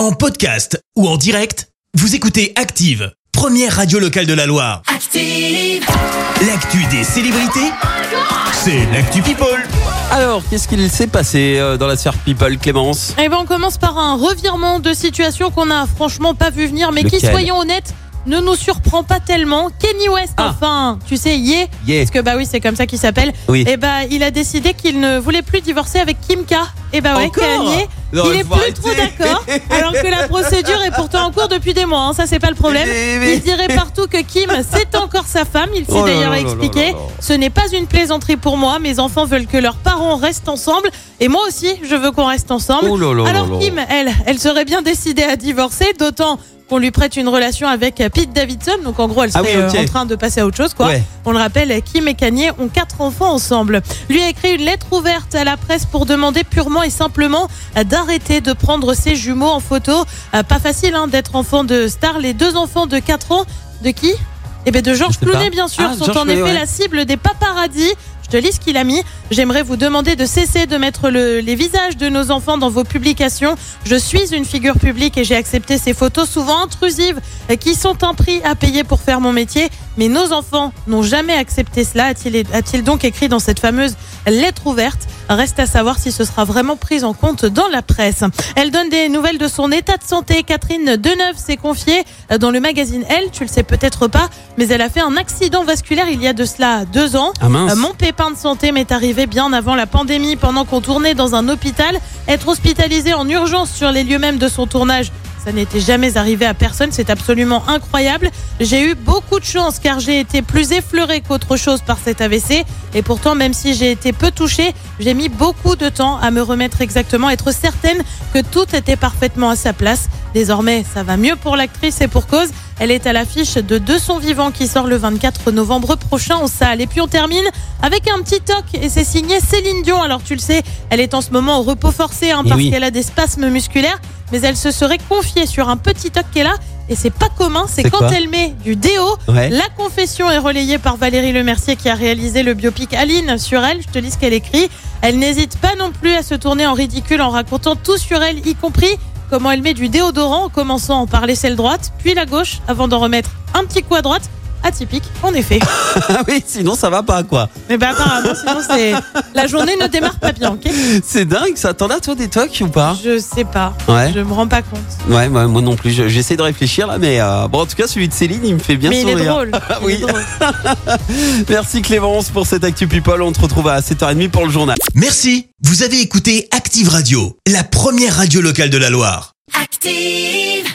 En podcast ou en direct, vous écoutez Active, première radio locale de la Loire. Active. L'actu des célébrités, c'est l'actu People. Alors, qu'est-ce qu'il s'est passé euh, dans la sphère People, Clémence? Eh ben, on commence par un revirement de situation qu'on a franchement pas vu venir, mais qui, Lequel? soyons honnêtes, ne nous surprend pas tellement. Kenny West, Ah. enfin, tu sais, yeah, Yeah. parce que bah oui, c'est comme ça qu'il s'appelle. Oui. Et bah, il a décidé qu'il ne voulait plus divorcer avec Kim K. Et bah ouais, Encore Kanye, Non, il mais est faut plus trop arrêter. d'accord, alors que la procédure est pourtant en cours depuis des mois. hein, ça, c'est pas le problème. Mais- mais- Il dirait partout que Kim, c'est encore sa femme. Il s'est Oh là d'ailleurs là là là expliqué. là là. Ce n'est pas une plaisanterie pour moi. Mes enfants veulent que leurs parents restent ensemble. Et moi aussi, je veux qu'on reste ensemble. Oh là là là Alors là. Kim, elle, elle serait bien décidée à divorcer, d'autant qu'on lui prête une relation avec Pete Davidson. Donc en gros, elle Ah serait oui, euh, en train de passer à autre chose, quoi. Ouais. On le rappelle, Kim et Kanye ont quatre enfants ensemble. Lui a écrit une lettre ouverte à la presse pour demander purement et simplement euh, d'arrêter de prendre ses jumeaux en photo. Euh, Pas facile hein, d'être enfant de star. Les deux enfants de 4 ans, de qui? Eh bien de Georges. Clooney, bien sûr, Ah, sont George en effet ouais. la cible des paparazzis. Je lis ce qu'il a mis. J'aimerais vous demander de cesser de mettre le- les visages de nos enfants dans vos publications. Je suis une figure publique et j'ai accepté ces photos souvent intrusives euh, qui sont un prix à payer pour faire mon métier. Mais nos enfants n'ont jamais accepté cela, a-t-il donc écrit dans cette fameuse lettre ouverte. Reste à savoir si ce sera vraiment pris en compte dans la presse. Elle donne des nouvelles de son état de santé. Catherine Deneuve s'est confiée dans le magazine Elle, tu le sais peut-être pas, mais elle a fait un accident vasculaire il y a de cela deux ans. Ah. Euh, Mon pépin de santé m'est arrivé bien avant la pandémie, pendant qu'on tournait dans un hôpital. Être hospitalisé en urgence sur les lieux mêmes de son tournage, ça n'était jamais arrivé à personne. C'est absolument incroyable. J'ai eu beaucoup de chance car j'ai été plus effleurée qu'autre chose par cet AVC. Et pourtant, même si j'ai été peu touchée, j'ai mis beaucoup de temps à me remettre exactement, être certaine que tout était parfaitement à sa place. Désormais, ça va mieux pour l'actrice et pour cause. Elle est à l'affiche de Deux son vivants qui sort le 24 novembre prochain en salle. Et puis on termine avec un petit toc et c'est signé Céline Dion. Alors tu le sais, elle est en ce moment au repos forcé hein, Eh parce oui. qu'elle a des spasmes musculaires, mais elle se serait confiée sur un petit toc qu'elle a. Et c'est pas commun, c'est quand elle met du déo. Ouais. La confession est relayée par Valérie Lemercier qui a réalisé le biopic Aline sur elle. Je te lis ce qu'elle écrit. Elle n'hésite pas non plus à se tourner en ridicule en racontant tout sur elle, y compris comment elle met du déodorant en commençant par l'aisselle droite, puis la gauche, avant d'en remettre un petit coup à droite. Atypique, en effet. Ah oui, sinon ça va pas quoi. Mais bah apparemment, sinon c'est la journée ne démarre pas bien, ok C'est dingue ça. T'en as toi des tocs ou pas? Je sais pas. Ouais. Je me rends pas compte. Ouais, ouais, moi non plus. Je- J'essaie de réfléchir là, mais euh, bon, en tout cas, celui de Céline, il me fait bien Mais il est drôle. Ah Il est oui. drôle. Merci Clémence pour cette Actu People. On te retrouve à 7h30 pour le journal. Merci, vous avez écouté Active Radio, la première radio locale de la Loire. Active.